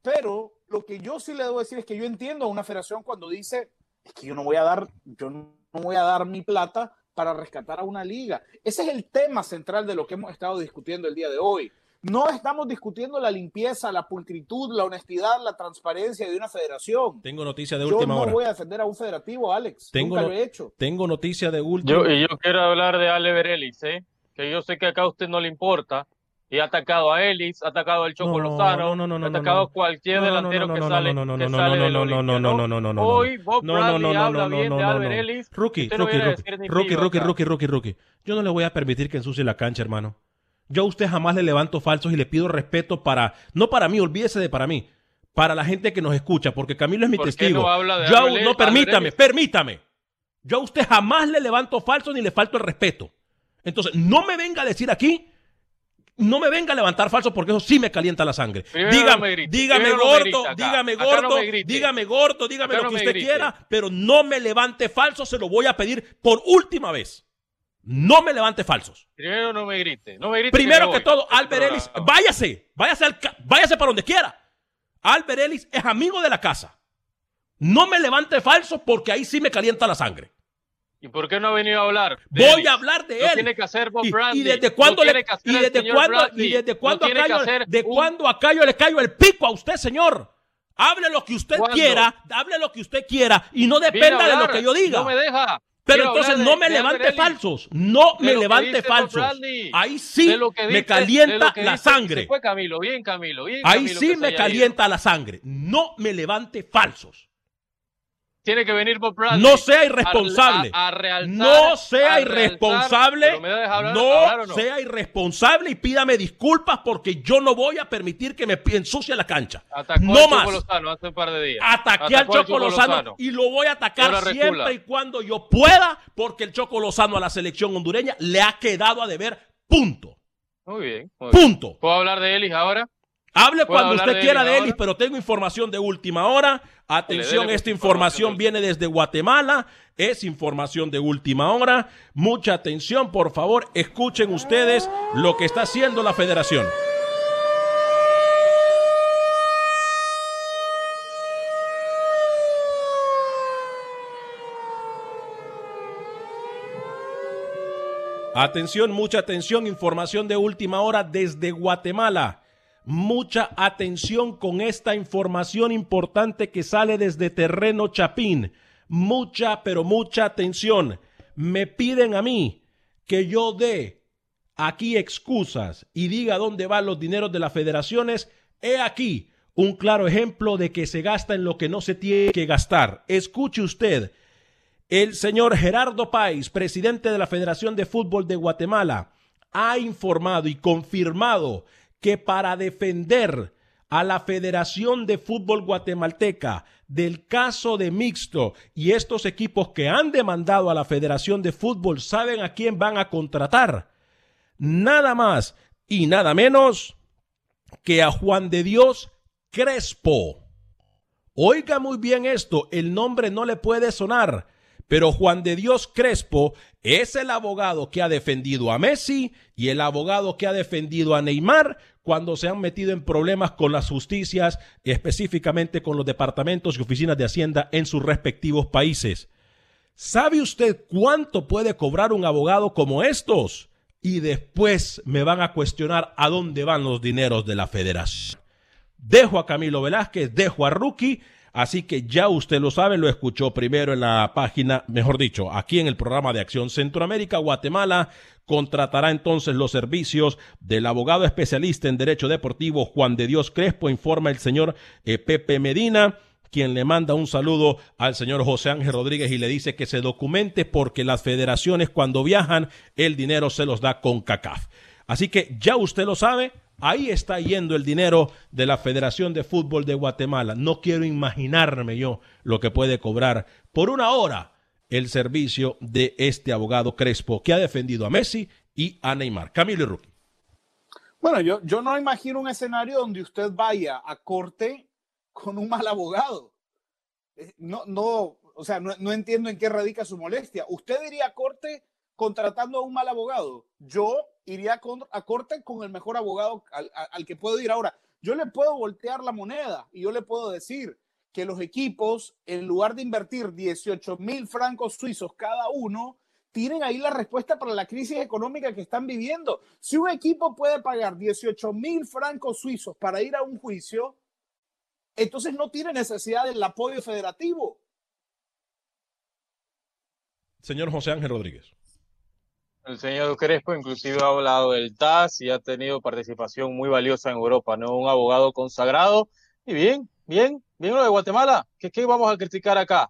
pero lo que yo sí le debo decir es que yo entiendo a una federación cuando dice es que yo no voy a dar, yo no voy a dar mi plata para rescatar a una liga. Ese es el tema central de lo que hemos estado discutiendo el día de hoy. No estamos discutiendo la limpieza, la pulcritud, la honestidad, la transparencia de una federación. Tengo noticia de Yo última no hora. voy a defender a un federativo, Alex. Tengo, Nunca no- lo he hecho. tengo noticia de última Yo, y yo quiero hablar de Ale Berelis, ¿eh? que yo sé que acá a usted no le importa. Y ha atacado a Ellis, ha atacado al Choco No, Lozano, no, no, no, ha atacado a cualquier delantero no, que no, sale, no, no, no, no, no, no, no, no, no, no, no. Hoy Bob No, no, Bradley no, no, habla no, bien no, de no, Albert no. Ellis. Rookie, rookie, rookie, rookie, rookie, rookie, rookie. Yo no le voy a permitir que ensucie la cancha, hermano. Yo a usted jamás le levanto falsos y le pido respeto para, no para mí, olvídese de para mí, para la gente que nos escucha, porque Camilo es mi ¿Por qué testigo. no no, permítame, permítame. Yo a usted jamás le levanto falsos ni le falto el respeto. Entonces, no me venga a decir aquí, no me venga a levantar falsos porque eso sí me calienta la sangre. Dígame, no me grite, dígame no gordo, dígame gordo, dígame gordo, dígame lo que usted quiera, pero no me levante falsos, se lo voy a pedir por última vez. No me levante falsos. Primero no me grite, no me grite. Primero me que todo, Este Albert Ellis, váyase, váyase, al váyase para donde quiera. Albert Ellis es amigo de la casa. No me levante falsos porque ahí sí me calienta la sangre. ¿Y por qué no ha venido a hablar? de Voy Ellis? a hablar de Lo él. tiene que hacer Bob Y- Bradley. y, desde Lo cuándo le tiene que hacer y desde cuándo y desde Lo cuándo acá yo, de cuándo acá yo le caigo el pico a usted, señor. Hable lo que usted ¿Cuándo? quiera, hable lo que usted quiera y no dependa de lo que yo diga. No me deja. Pero Quiero entonces hablar no de- me de levante Albert Ellis. falsos, no De me lo levante falsos. Bradley. Ahí sí De lo que me dice- de calienta lo que la dice- sangre. Fue Camilo, bien Camilo, bien Ahí Camilo sí me calienta la sangre. No me levante falsos. Tiene que venir Bob Bradley. No sea irresponsable. A, a realzar- No sea realzar- irresponsable. ¿Pero me deja hablar- no, hablar o no? sea irresponsable y pídame disculpas porque yo no voy a permitir que me ensucie la cancha. Atacó no al Choco más. Lozano hace un par de días. Ataqué al Atacó Choco Lozano y lo voy a atacar siempre y cuando yo pueda porque el Choco Lozano a la selección hondureña le ha quedado a deber punto. Muy bien. muy bien. Punto. ¿Puedo hablar de Ellis ahora? Hable ¿Puedo cuando usted de quiera de Ellis, pero tengo información de última hora. Atención, esta información viene desde Guatemala. Es información de última hora. Mucha atención, por favor. Escuchen ustedes lo que está haciendo la federación. Atención, mucha atención, información de última hora desde Guatemala. Mucha atención con esta información importante que sale desde terreno Chapín. Mucha, pero mucha atención. Me piden a mí que yo dé aquí excusas y diga dónde van los dineros de las federaciones. He aquí un claro ejemplo de que se gasta en lo que no se tiene que gastar. Escuche usted. El señor Gerardo Páez, presidente de la Federación de Fútbol de Guatemala, ha informado y confirmado que para defender a la Federación de Fútbol Guatemalteca del caso de mixto y estos equipos que han demandado a la Federación de Fútbol saben a quién van a contratar. Nada más y nada menos que a Juan de Dios Crespo. Oiga muy bien esto, el nombre no le puede sonar, pero Juan de Dios Crespo es el abogado que ha defendido a Messi y el abogado que ha defendido a Neymar cuando se han metido en problemas con las justicias, específicamente con los departamentos y oficinas de Hacienda en sus respectivos países. ¿Sabe usted cuánto puede cobrar un abogado como estos? Y después me van a cuestionar a dónde van los dineros de la federación. Dejo a Camilo Velázquez, dejo a Rookie, así que ya usted lo sabe, lo escuchó primero en la página, mejor dicho, aquí en el programa de Acción Centroamérica, Guatemala contratará entonces los servicios del abogado especialista en derecho deportivo Juan de Dios Crespo, informa el señor eh, Pepe Medina quien le manda un saludo al señor José Ángel Rodríguez y le dice que se documente porque las federaciones cuando viajan el dinero se los da con CACAF. Así que ya usted lo sabe, ahí está yendo el dinero de la Federación de Fútbol de Guatemala. No quiero imaginarme yo lo que puede cobrar por una hora el servicio de este abogado Crespo que ha defendido a Messi y a Neymar. Camilo Rookie. Bueno, yo, yo no imagino un escenario donde usted vaya a corte con un mal abogado. Eh, No, no, o sea, no, no entiendo en qué radica su molestia. ¿Usted iría a corte contratando a un mal abogado? Yo iría a corte con el mejor abogado al que puedo ir ahora. Yo le puedo voltear la moneda y yo le puedo decir que los equipos, en lugar de invertir 18 mil francos suizos cada uno, tienen ahí la respuesta para la crisis económica que están viviendo. Si un equipo puede pagar 18 mil francos suizos para ir a un juicio, entonces no tiene necesidad del apoyo federativo. Señor José Ángel Rodríguez. El señor Crespo inclusive ha hablado del TAS y ha tenido participación muy valiosa en Europa, ¿no? Un abogado consagrado. Y bien, bien, bien lo de Guatemala. ¿Qué, qué vamos a criticar acá?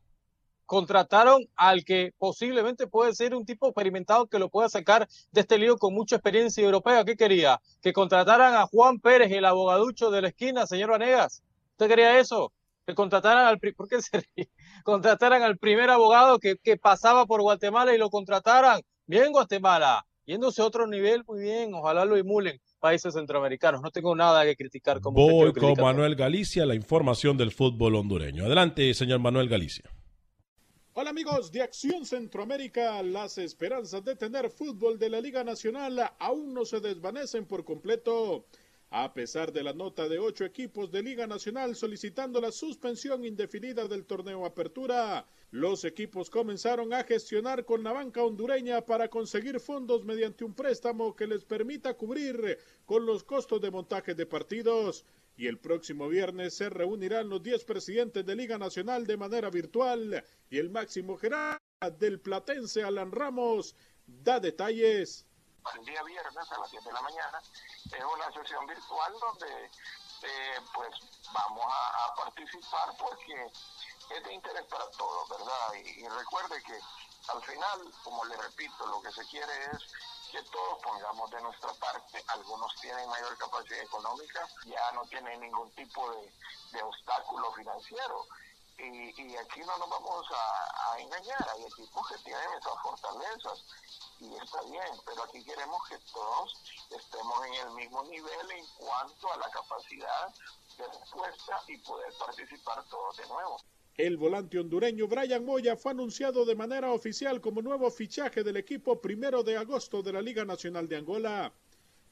Contrataron al que posiblemente puede ser un tipo experimentado que lo pueda sacar de este lío con mucha experiencia europea. ¿Qué quería? Que contrataran a Juan Pérez, el abogaducho de la esquina, señor Vanegas. ¿Usted quería eso? Que contrataran al, ¿por qué se contrataran al primer abogado que, que pasaba por Guatemala y lo contrataran. Bien, Guatemala, yéndose a otro nivel, muy bien, ojalá lo emulen países centroamericanos. No tengo nada que criticar como Voy con Manuel Galicia, la información del fútbol hondureño. Adelante, señor Manuel Galicia. Hola amigos de Acción Centroamérica, las esperanzas de tener fútbol de la Liga Nacional aún no se desvanecen por completo. A pesar de la nota de ocho equipos de Liga Nacional solicitando la suspensión indefinida del torneo Apertura, los equipos comenzaron a gestionar con la banca hondureña para conseguir fondos mediante un préstamo que les permita cubrir con los costos de montaje de partidos. Y el próximo viernes se reunirán los 10 presidentes de Liga Nacional de manera virtual y el máximo jerarca del Platense Alan Ramos da detalles. El día viernes a las 7 de la mañana. Es una sesión virtual donde eh, pues vamos a, a participar porque es de interés para todos, ¿verdad? Y, y recuerde que al final, como le repito, lo que se quiere es que todos pongamos de nuestra parte. Algunos tienen mayor capacidad económica, ya no tienen ningún tipo de, de obstáculo financiero. Y, y aquí no nos vamos a, a engañar, hay equipos que tienen esas fortalezas y está bien, pero aquí queremos que todos estemos en el mismo nivel en cuanto a la capacidad de respuesta y poder participar todos de nuevo. El volante hondureño Brian Moya fue anunciado de manera oficial como nuevo fichaje del equipo primero de agosto de la Liga Nacional de Angola.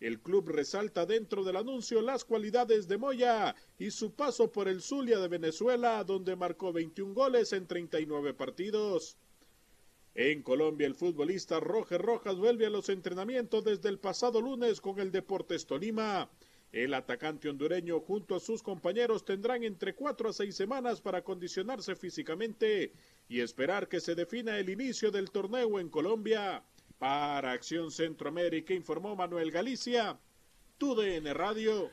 El club resalta dentro del anuncio las cualidades de Moya y su paso por el Zulia de Venezuela, donde marcó 21 goles en 39 partidos. En Colombia, el futbolista Roger Rojas vuelve a los entrenamientos desde el pasado lunes con el Deportes Tolima. El atacante hondureño junto a sus compañeros tendrán entre cuatro a seis semanas para acondicionarse físicamente y esperar que se defina el inicio del torneo en Colombia. Para Acción Centroamérica informó Manuel Galicia, TUDN Radio.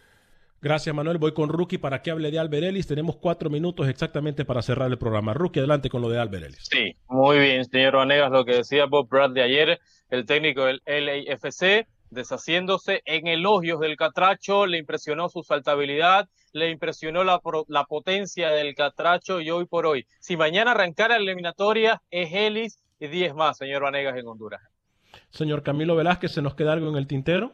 Gracias, Manuel. Voy con Rookie para que hable de Albert Ellis. Tenemos cuatro minutos exactamente para cerrar el programa. Rookie, adelante con lo de Albert Ellis. Sí, muy bien, señor Vanegas, lo que decía Bob Bradley ayer, el técnico del LAFC, deshaciéndose en elogios del Catracho, le impresionó su saltabilidad, le impresionó la, potencia del Catracho y hoy por hoy, si mañana arrancara la eliminatoria, es Ellis y 10 más, señor Vanegas, en Honduras. Señor Camilo Velázquez, ¿se nos queda algo en el tintero?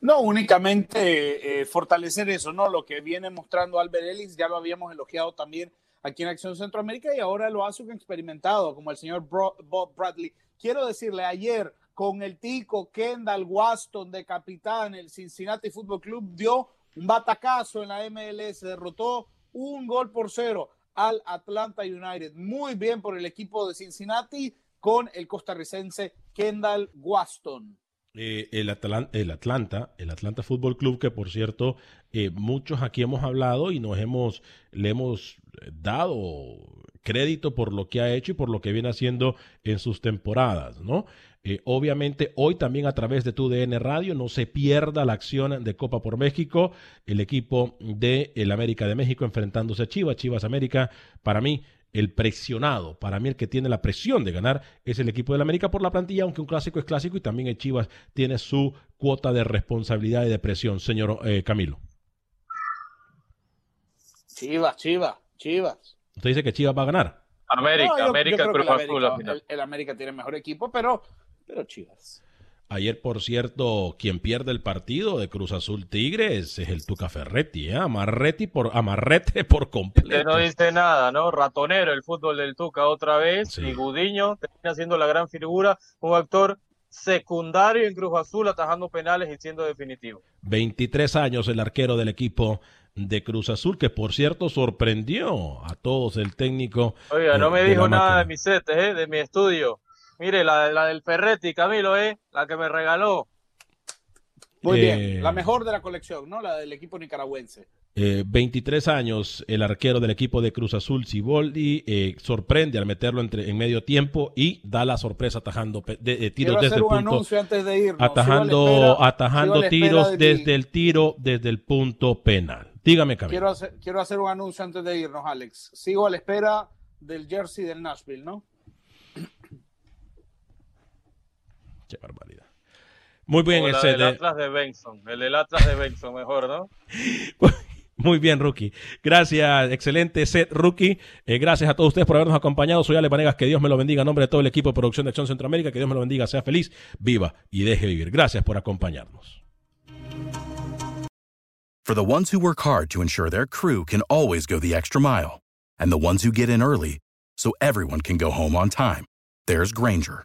No, únicamente eh, fortalecer eso, ¿no? Lo que viene mostrando Albert Ellis, ya lo habíamos elogiado también aquí en Acción Centroamérica y ahora lo hace un experimentado como el señor Bob Bradley. Quiero decirle, ayer con el tico Kendall Waston de capitán, el Cincinnati Football Club dio un batacazo en la MLS, derrotó un gol por cero al Atlanta United. Muy bien por el equipo de Cincinnati con el costarricense Kendall Waston. Eh, el, Atlan- el Atlanta, el Atlanta Fútbol Club, que por cierto, eh, muchos aquí hemos hablado y nos hemos, le hemos dado crédito por lo que ha hecho y por lo que viene haciendo en sus temporadas, ¿no? Eh, obviamente, hoy también a través de tu DN Radio, no se pierda la acción de Copa por México, el equipo de el América de México enfrentándose a Chivas, Chivas América, para mí el presionado, para mí el que tiene la presión de ganar es el equipo del América por la plantilla, aunque un clásico es clásico y también el Chivas tiene su cuota de responsabilidad y de presión, señor eh, Camilo. Chivas, Chivas, Chivas. Usted dice que Chivas va a ganar. América, No, yo- yo América, creo que Cruz el. América- el, el América tiene mejor equipo, pero, pero Chivas. Ayer, por cierto, quien pierde el partido de Cruz Azul Tigres es el Tuca Ferretti, ¿eh? Amarretti por, amarrete por Usted completo. no dice nada, ¿no? Ratonero el fútbol del Tuca otra vez. Sí. Y Gudiño termina siendo la gran figura, un actor secundario en Cruz Azul, atajando penales y siendo definitivo. 23 años el arquero del equipo de Cruz Azul, que por cierto sorprendió a todos el técnico. Oiga, no me dijo nada de mis setes, ¿eh? De mi estudio. Mire, la, la del Ferretti, Camilo, ¿eh? La que me regaló. Muy Eh, bien. La mejor de la colección, ¿no? La del equipo nicaragüense. Eh, 23 años el arquero del equipo de Cruz Azul, Ciboldi, eh, sorprende al meterlo entre, en medio tiempo y da la sorpresa atajando de- de tiros Quiero desde hacer el un punto. anuncio antes de irnos. atajando espera- atajando tiros de desde el tiro, desde el punto penal. Dígame, Camilo. Quiero hacer, quiero hacer un anuncio antes de irnos, Alex. Sigo a la espera del jersey del Nashville, ¿no? Qué barbaridad. Muy bien, ese del de- Atlas de Benson. El del Atlas de Benson, mejor, ¿no? Muy bien, Rookie. Gracias, excelente set, Rookie. Eh, gracias a todos ustedes por habernos acompañado. Soy Ale Vanegas, que Dios me lo bendiga en nombre de todo el equipo de producción de Acción Centroamérica. Que Dios me lo bendiga, sea feliz, viva y deje vivir. Gracias por acompañarnos. For the ones who work hard to ensure their crew can always go the extra mile, and the ones who get in early so everyone can go home on time, there's Granger,